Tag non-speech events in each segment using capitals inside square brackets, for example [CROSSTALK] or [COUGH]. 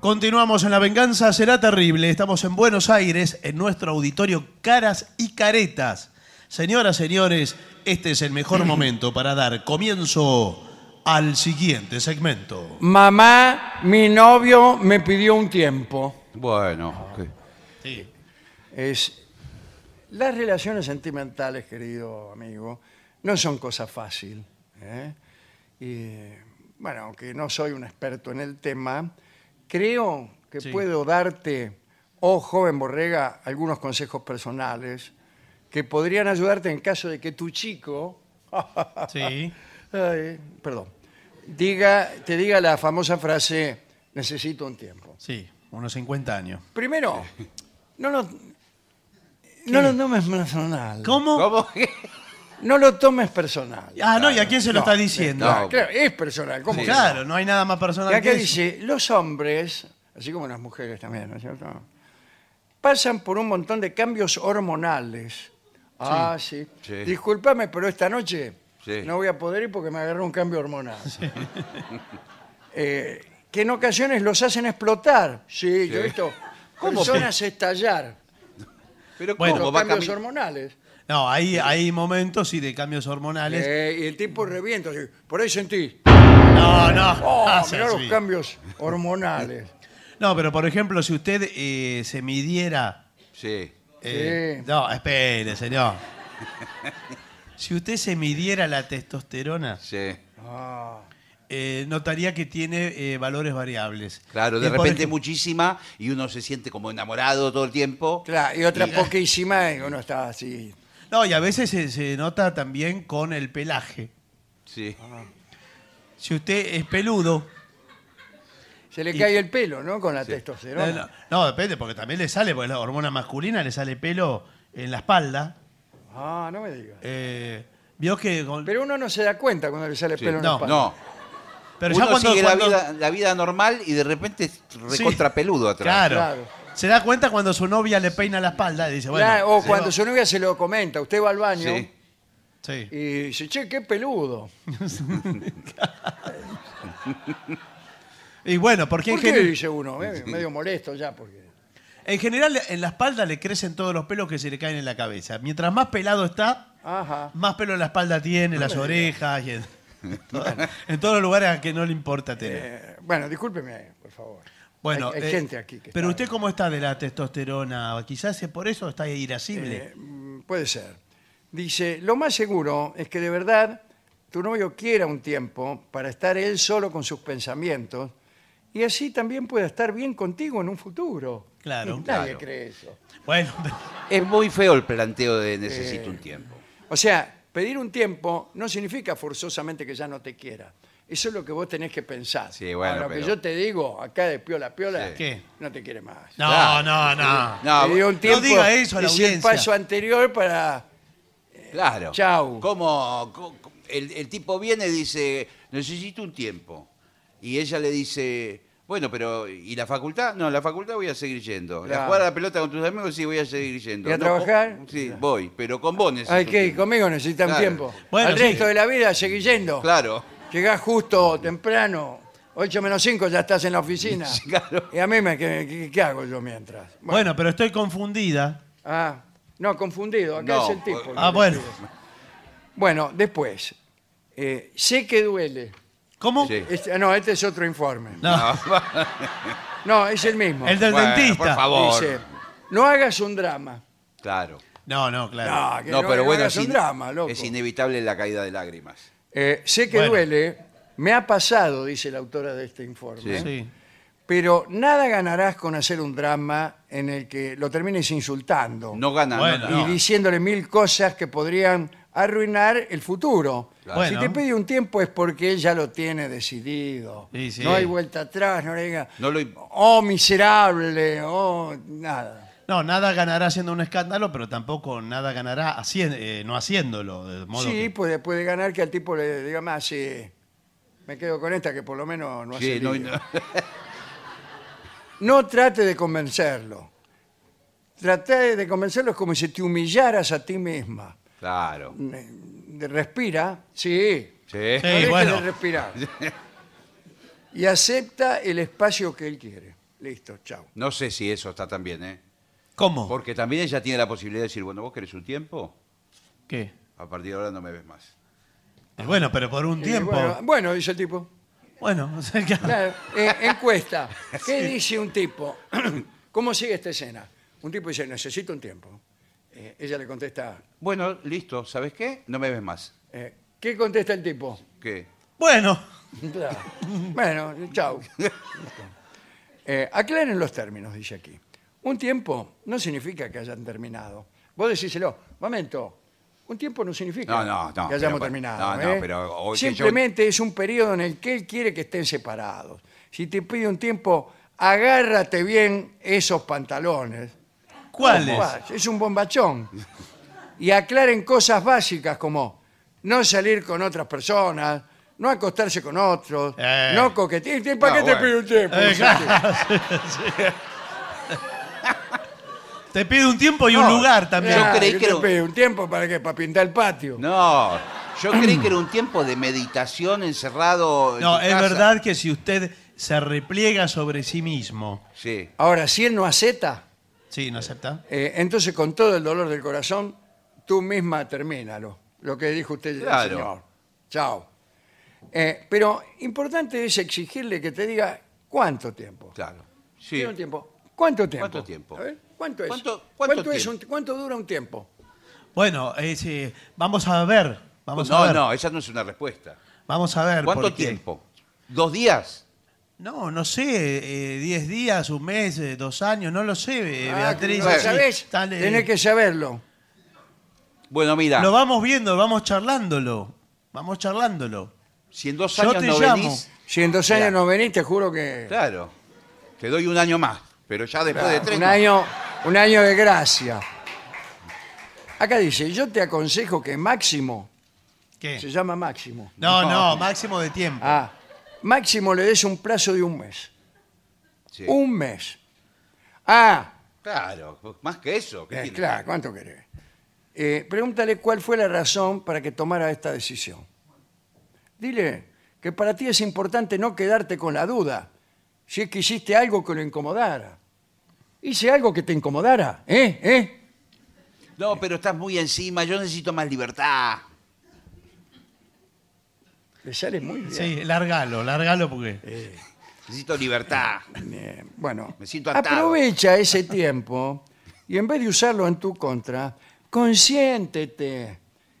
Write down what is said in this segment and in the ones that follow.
Continuamos en La Venganza Será Terrible. Estamos en Buenos Aires, en nuestro auditorio Caras y Caretas. Señoras, señores, este es el mejor [LAUGHS] momento para dar comienzo al siguiente segmento. Mamá, mi novio me pidió un tiempo. Bueno, ¿qué? Sí. Es las relaciones sentimentales, querido amigo, no son cosa fácil. ¿eh? Y bueno, aunque no soy un experto en el tema, creo que Sí. puedo darte, oh joven borrega, algunos consejos personales que podrían ayudarte en caso de que tu chico [LAUGHS] Sí. Ay, perdón. Diga, te diga la famosa frase, necesito un tiempo. Sí, unos 50 años. Primero, no lo, no lo tomes personal. ¿Cómo? ¿Cómo que? [LAUGHS] No lo tomes personal. Ah, no, ¿y a quién se lo No, está diciendo? no. Claro, es personal. ¿cómo Sí. que no? Claro, no hay nada más Y personal acá que eso. dice, los hombres, así como las mujeres también, ¿no es cierto? Pasan por un montón de cambios hormonales. Ah, sí. Sí. Discúlpame, pero esta noche Sí. no voy a poder ir porque me agarró un cambio hormonal. [LAUGHS] Eh, que en ocasiones los hacen explotar. Sí, yo he visto ¿Cómo? personas estallar Pero Bueno, por ¿cómo los va a cambios hormonales. No, hay, hay momentos sí de cambios hormonales. Eh, y el tipo revienta. así, Por ahí sentí. No, no. Oh, [LAUGHS] ah, mirá los sí. cambios hormonales. [LAUGHS] No, pero por ejemplo, si usted eh, se midiera. Sí. eh, Sí. No, espere, señor. Si usted se midiera la testosterona, Sí. Ah. eh, notaría que tiene eh, valores variables. Claro, de por repente ejemplo- muchísima y uno se siente como enamorado todo el tiempo. Claro, y otra poquísima y uno está así. No, y a veces se, se nota también con el pelaje. Sí. Si usted es peludo. Se le Y- cae el pelo, ¿no? Con la testosterona. No, no, depende, porque también le sale, porque la hormona masculina le sale pelo en la espalda. Ah, no me digas. Eh, Vio que. con- Pero uno no se da cuenta cuando le sale Sí. pelo en la No, espalda. No, pero uno ya cuando. sigue cuando- La, vida, la vida normal y de repente es recontra peludo atrás. Claro. Claro. Se da cuenta cuando su novia le peina la espalda y dice, bueno. Claro, o cuando su novia se lo comenta, usted va al baño Sí. Sí. y dice, che, qué peludo. [LAUGHS] Y bueno, porque en, ¿Por qué? gen- Dice uno, eh, medio molesto ya, porque... en general en la espalda le crecen todos los pelos que se le caen en la cabeza. Mientras más pelado está, Ajá. más pelo en la espalda tiene, las orejas, y en, [LAUGHS] en todos los lugares a que no le importa tener. Eh, bueno, discúlpeme, por favor. Bueno, hay, hay eh, gente aquí que pero está- usted cómo está de la testosterona, quizás es por eso está irascible. Eh, mm, puede ser. Dice, lo más seguro es que de verdad tu novio quiera un tiempo para estar él solo con sus pensamientos y así también pueda estar bien contigo en un futuro. Claro. Nadie Claro. cree eso. bueno, [LAUGHS] Es muy feo el planteo de necesito Eh, un tiempo. O sea, pedir un tiempo no significa forzosamente que ya no te quiera. Eso es lo que vos tenés que pensar. Sí, bueno, Ahora, lo que pero- yo te digo, acá de piola piola, Sí. ¿Qué? no te quiere más. no, Claro. no, no. No, Te dio un no tiempo, diga eso a la el audiencia. paso anterior para... Claro. Chau. Como co- co- el, el tipo viene y dice, necesito un tiempo. Y ella le dice, bueno, pero ¿y la facultad? No, la facultad voy a seguir yendo. Claro. La jugar a la pelota con tus amigos sí voy a seguir yendo. ¿Y a No, trabajar? con- sí, voy, pero con vos necesito Ay, un que tiempo. conmigo necesitan Claro. tiempo. Bueno, Al sí. resto de la vida seguís yendo. Claro. Llegás justo, temprano, 8 menos 5 ya estás en la oficina. [LAUGHS] Claro. Y a mí, me, ¿qué, qué- qué hago yo mientras? Bueno, pero estoy confundida. Ah, no, confundido, acá No, es el tipo. Ah, bueno. Bueno, después, eh, sé que duele. ¿Cómo? Sí. Este- no, este es otro informe. No, No, es el mismo. el del Bueno, dentista. por favor. Dice, no hagas un drama. Claro. No, no, claro. No, que No, no, pero no bueno, hagas es, un in- drama, loco. es inevitable la caída de lágrimas. Eh, sé que Bueno. duele, me ha pasado, dice la autora de este informe. Sí. Sí. Pero nada ganarás con hacer un drama en el que lo termines insultando No gana. Bueno, no, y no. diciéndole mil cosas que podrían arruinar el futuro. Claro. Bueno. Si te pide un tiempo es porque él ya lo tiene decidido. Sí, sí. No hay vuelta atrás, no le diga, No lo- oh miserable, oh nada. No, nada ganará haciendo un escándalo, pero tampoco nada ganará eh, no haciéndolo. De modo Sí, que- puede, puede ganar que al tipo le diga más, sí, me quedo con esta que por lo menos no hace Sí, no- lío". no- [LAUGHS] No trate de convencerlo. Trate de convencerlo es como si te humillaras a ti misma. Claro. De- Respira, sí. Sí. No Sí, deje bueno. de respirar. [LAUGHS] Y acepta el espacio que él quiere. listo, chao. No sé si eso está tan bien, ¿eh? ¿Cómo? Porque también ella tiene la posibilidad de decir, bueno, vos querés un tiempo, ¿Qué? a partir de ahora no me ves más. Eh, Bueno, pero por un Y tiempo. bueno, Bueno, bueno, dice el tipo. [LAUGHS] o sea que- Claro, eh, encuesta. [LAUGHS] ¿Qué dice un tipo? [CLEARS THROAT] ¿Cómo sigue esta escena? Un tipo dice, necesito un tiempo. Eh, ella le contesta, Bueno, listo, ¿sabes qué? No me ves más. eh, ¿qué contesta el tipo? ¿Qué? bueno, [LAUGHS] Claro. Bueno, chao. Eh, aclaren los términos, dice aquí. Un tiempo no significa que hayan terminado. Vos decíselo, momento, un tiempo no significa No, no, no, que hayamos pero- terminado. no, no, ¿eh? pero hoy que Simplemente es un periodo en el que él quiere que estén separados. Si te pide un tiempo, agárrate bien esos pantalones. ¿cuáles? Buah, Es un bombachón. Y aclaren cosas básicas como no salir con otras personas, no acostarse con otros, Eh. no coquetear. ¿Para Ah, qué te bueno. pide un tiempo? Eh, claro. [LAUGHS] Te pide un tiempo y un No, lugar también. Yo creí ¿qué que te era- pide? ¿Un tiempo para qué? ¿Para pintar el patio? No, yo creí que era un tiempo de meditación encerrado. en No, tu es casa. verdad que si usted se repliega sobre sí mismo. Sí. Ahora, si él no acepta, Sí, ¿no acepta? eh, entonces con todo el dolor del corazón, tú misma termínalo. Lo que dijo usted, Claro. señor. Chao. Eh, pero importante es exigirle que te diga cuánto tiempo. Claro. Sí. Tiene un tiempo. ¿Cuánto tiempo? ¿Cuánto tiempo? A ver, ¿Cuánto es? ¿Cuánto- cuánto es tiempo? un- ¿Cuánto dura un tiempo? Bueno, es, eh, vamos a ver. Vamos a no, ver. no, esa no es una respuesta. Vamos a ver. ¿Cuánto porque- tiempo? ¿Dos días? No, no sé, eh, 10 días, un mes, eh, dos años, no lo sé, eh, Ah, Beatriz. ¿No lo así, sabés? eh, Tenés que saberlo. Bueno, mira, Lo vamos viendo, vamos charlándolo. Vamos charlándolo. si en dos Yo años te no llamo. venís, Si en dos años no venís, te juro que... claro, te doy un año más. Pero ya después de tres. un, no. año, un año de gracia. Acá dice, yo te aconsejo que máximo, ¿Qué? se llama máximo. No, no, máximo de tiempo. Ah, máximo le des un plazo de un mes. Sí. Un mes. Ah, Claro, más que eso. ¿qué eh, tiene? claro, ¿cuánto querés? Eh, pregúntale cuál fue la razón para que tomara esta decisión. Dile que para ti es importante no quedarte con la duda si es que hiciste algo que lo incomodara. Hice algo que te incomodara, ¿eh? ¿Eh? No, pero estás muy encima, yo necesito más libertad. Le sale muy bien. Sí, largalo, largalo porque. Necesito libertad. Bueno, Me siento atado. aprovecha ese tiempo y en vez de usarlo en tu contra, consiéntete,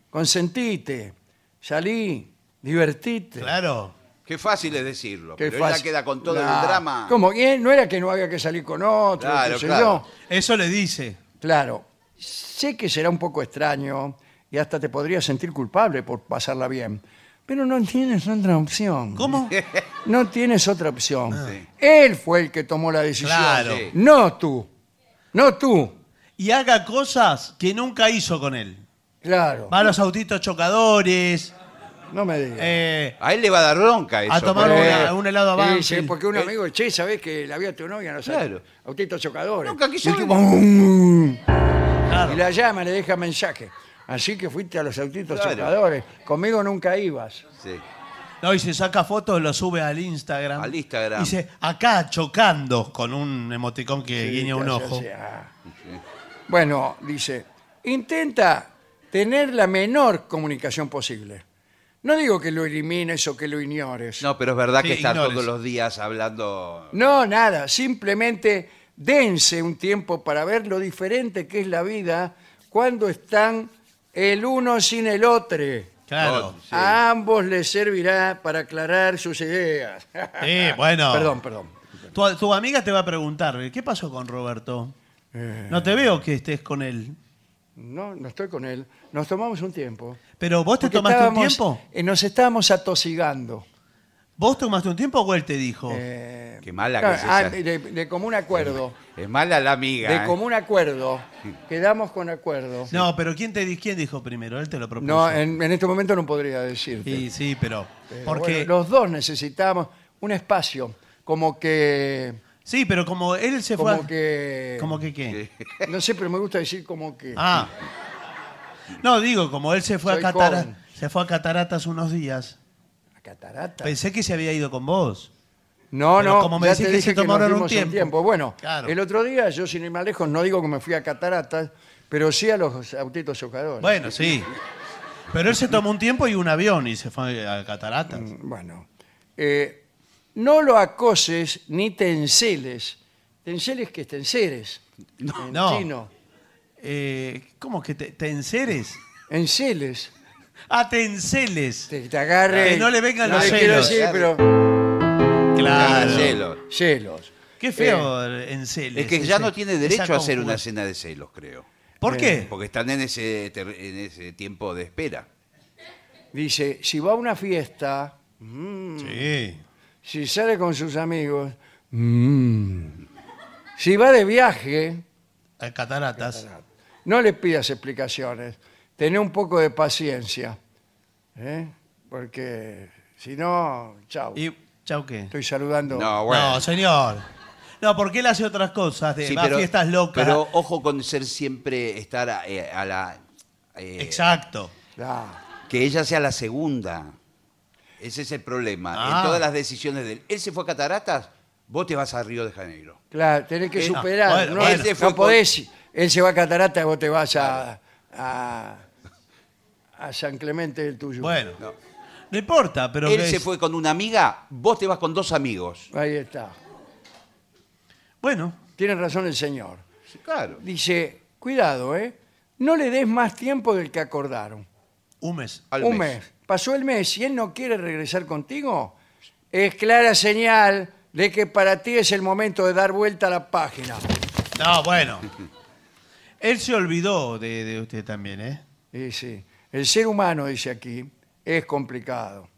consentite, salí, divertite. Claro. Qué fácil es decirlo, Qué pero ella fácil. queda con todo Nah. el drama. ¿Cómo? ¿Quién? No era que no había que salir con otro, Claro, qué sé claro. yo. Eso le dice. Claro, sé que será un poco extraño y hasta te podrías sentir culpable por pasarla bien, pero no tienes otra opción. ¿Cómo? [LAUGHS] No tienes otra opción. Sí. Él fue el que tomó la decisión. Claro. Sí. No tú. No tú. Y haga cosas que nunca hizo con él. Claro. Va a los autitos chocadores, No me digas. eh, A él le va a dar bronca eso. A tomar porque- una- un helado a Sí, Banfield. porque un Eh. amigo, che, ¿sabés que la vía de tu novia no sabe? Claro. Autitos chocadores. Nunca quiso Y el ver. tipo, "Mm". claro. Y la llama, le deja mensaje. Así que fuiste a los autitos Claro. chocadores. Conmigo nunca ibas. Sí. No, y se saca fotos, lo sube al Instagram. Al Instagram. Y dice, acá chocando, con un emoticón que Sí, guiña un ojo. ah. Bueno, dice, intenta tener la menor comunicación posible. No digo que lo elimines o que lo ignores. No, pero es verdad Sí, que está ignores. todos los días hablando. No, nada, simplemente dense un tiempo para ver lo diferente que es la vida cuando están el uno sin el otro. Claro. Sí. A ambos les servirá para aclarar sus ideas. Sí, bueno. [LAUGHS] Perdón, perdón. Tu, tu amiga te va a preguntar, ¿qué pasó con Roberto? Eh. No te veo que estés con él. No, no estoy con él. Nos tomamos un tiempo. Pero vos te Porque tomaste un estábamos- tiempo. eh, nos estábamos atosigando. ¿Vos tomaste un tiempo o él te dijo? Eh, Qué mala claro, que es ah, esa. de, de común acuerdo. Es mala la amiga. De ¿eh? común acuerdo. Quedamos con acuerdo. No, pero ¿quién, te, di- ¿quién dijo primero? Él te lo propuso. No, en, en este momento no podría decirte. Sí, sí, pero... Pero porque... bueno, los dos necesitamos un espacio. Como que. Sí, pero como él se fue... Como a- que. ¿Como que qué? No sé, pero me gusta decir como que. Ah. No, digo, como él se fue, a Soy Catara- se fue a Cataratas unos días, La catarata. pensé que se había ido con vos. No, Pero no, como me ya decís te que dije se nos tomaron un dimos tiempo. Bueno, Claro. el otro día, yo sin ir más lejos, no digo que me fui a cataratas, pero sí a los autitos chocadores. Bueno, sí. Pero él se tomó un tiempo y un avión y se fue a Cataratas. Bueno, eh, no lo acoses ni te enceles. Te enceles que te enceres. en No. chino. Eh, ¿Cómo que te, te enceres? Enceles. Ah, te enceles. Te, te agarre. Que no le vengan los quiero celos. decir, pero Claro. Celos. celos. Qué feo enceles. Es que ya ese- no tiene esa derecho a hacer una escena de celos, creo. ¿Por qué? Porque están en ese, ter- en ese tiempo de espera. Dice, si va a una fiesta, mm, Sí. si sale con sus amigos, mm, si va de viaje, A Cataratas. No le pidas explicaciones. Tené un poco de paciencia. ¿eh? Porque si no, chao. ¿Y chau qué? Estoy saludando. No, bueno. No, señor. No, porque él hace otras cosas, de Sí, va a fiestas locas. Pero ojo con ser siempre, estar a, eh, a la... eh, Exacto. Ah, que ella sea la segunda. Ese es el problema. Ah. En todas las decisiones de él. Él se fue a Cataratas, vos te vas a Río de Janeiro. claro, tenés que Eh, superar. bueno, no, bueno. no podés. Él se va a Catarata y vos te vas a, a, a San Clemente del Tuyo. Bueno. No. No importa, pero. Él que se es- fue con una amiga, vos te vas con dos amigos. Ahí está. Bueno, Tiene razón el señor. Sí, claro. Dice, cuidado, ¿eh? No le des más tiempo del que acordaron. un mes. Al Un mes. Pasó el mes y él no quiere regresar contigo. Es clara señal de que para ti es el momento de dar vuelta a la página. No, bueno. [LAUGHS] Él se olvidó de, de usted también, ¿eh? Y sí, el ser humano, dice aquí, es complicado.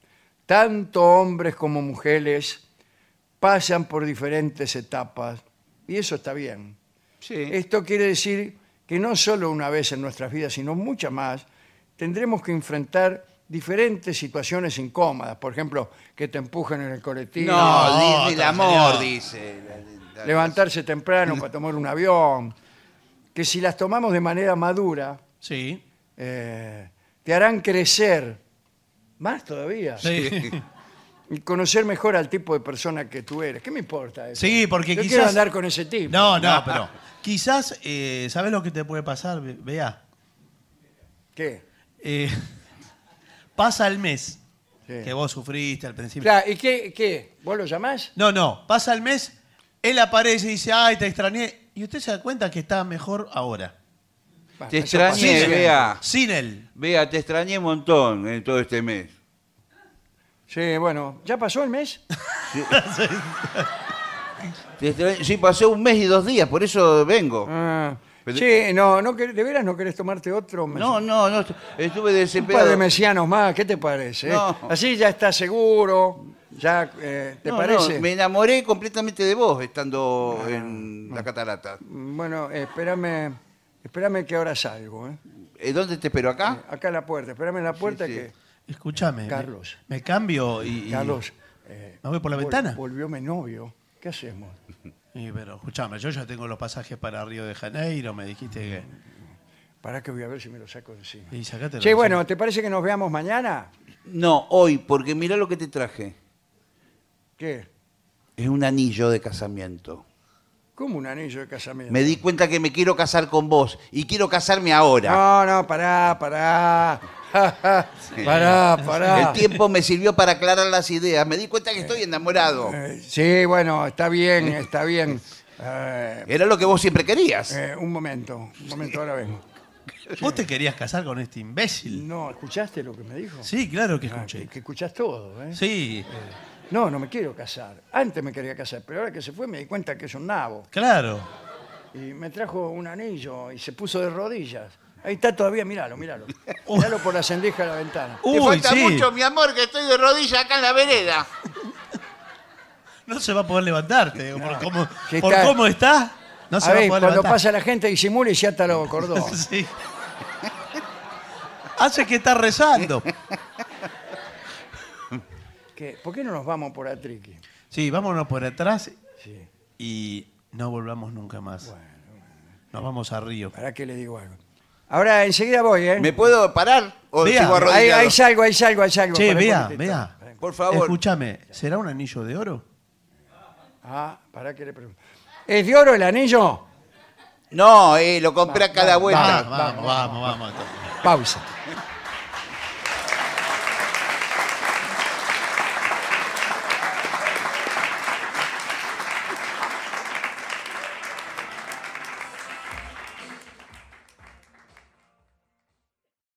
Tanto hombres como mujeres pasan por diferentes etapas y eso está bien. Sí. Esto quiere decir que no solo una vez en nuestras vidas, sino muchas más, tendremos que enfrentar diferentes situaciones incómodas. Por ejemplo, que te empujen en el colectivo, No, el amor, señor. dice. Levantarse temprano [LAUGHS] para tomar un avión, que si las tomamos de manera madura, Sí. eh, te harán crecer más todavía Sí. [LAUGHS] y conocer mejor al tipo de persona que tú eres. ¿Qué me importa eso? Sí, porque Yo quizás- quiero andar con ese tipo. No, no, pero quizás, eh, ¿sabes lo que te puede pasar? Ve- Vea, ¿Qué? eh, [LAUGHS] pasa el mes Sí. que vos sufriste al principio. Claro, ¿Y qué, qué? ¿Vos lo llamás? No, no, pasa el mes, él aparece y dice, ay, te extrañé. Y usted se da cuenta que está mejor ahora. Te extrañé, vea. Sin él. Vea, te extrañé un montón en todo este mes. Sí, bueno, ¿ya pasó el mes? [LAUGHS] Te extrañé- Sí, pasó un mes y dos días, por eso vengo. Ah, Pero- sí, no, no, quer- ¿de veras no querés tomarte otro mes? No, no, no, estuve Un par desesperado. de mesianos más, ¿qué te parece? eh? No. Así ya estás seguro, ya, eh, ¿te No, parece? no, me enamoré completamente de vos estando en la catarata. Bueno, eh, espérame, espérame que ahora salgo, ¿eh? Eh, ¿Dónde te espero acá? Acá en la puerta, espérame en la puerta sí. que... Escúchame. me- Carlos. Me, cambio y. y- Carlos, eh, ¿Me voy por la vol- ventana? Volvió mi novio, ¿qué hacemos? [LAUGHS] y, pero escúchame, yo ya tengo los pasajes para Río de Janeiro, me dijiste que. Para que voy a ver si me lo saco de encima. Y. Che, bueno, ¿te parece que nos veamos mañana? No, hoy, porque mirá lo que te traje. ¿Qué? Es un anillo de casamiento. ¿Cómo un anillo de casamiento? Me di cuenta que me quiero casar con vos y quiero casarme ahora. No, no, pará, pará. [LAUGHS] pará, pará. El tiempo me sirvió para aclarar las ideas. Me di cuenta que estoy enamorado. Eh, sí, bueno, está bien, está bien. Eh, [LAUGHS] Era lo que vos siempre querías. eh, un momento, un momento, ahora vengo. [LAUGHS] ¿Vos te querías casar con este imbécil? No, ¿escuchaste lo que me dijo? Sí, claro que Ah, escuché. que, que escuchás todo, ¿eh? Sí, No, no me quiero casar. Antes me quería casar, pero ahora que se fue me di cuenta que es un nabo. claro. Y me trajo un anillo y se puso de rodillas. Ahí está todavía, míralo, míralo. Míralo por la sendija de la ventana. Te Uy, falta sí. mucho, mi amor, que estoy de rodillas acá en la vereda. No se va a poder levantarte. Por, cómo, por está. cómo está, no se a va ver, a poder cuando levantar. pasa la gente disimula y se ata los [LAUGHS] cordones. Sí. Hace que está rezando. ¿Qué? ¿Por qué no nos vamos por Atriqui? Sí, vámonos por atrás Sí. y no volvamos nunca más. Nos vamos a Río. ¿Para qué le digo algo? Ahora enseguida voy, ¿eh? ¿Me puedo parar o Vea, sigo Ahí, arrodillado? ahí salgo, ahí salgo, ahí salgo. Che, Pará un vea, momentito. vea. Por favor. Escúchame, ¿será un anillo de oro? Ah, para que le pregunto. ¿Es de oro el anillo? No, eh, lo compré a cada va, vuelta. Vamos, vamos, vamos, vamos. Pausa.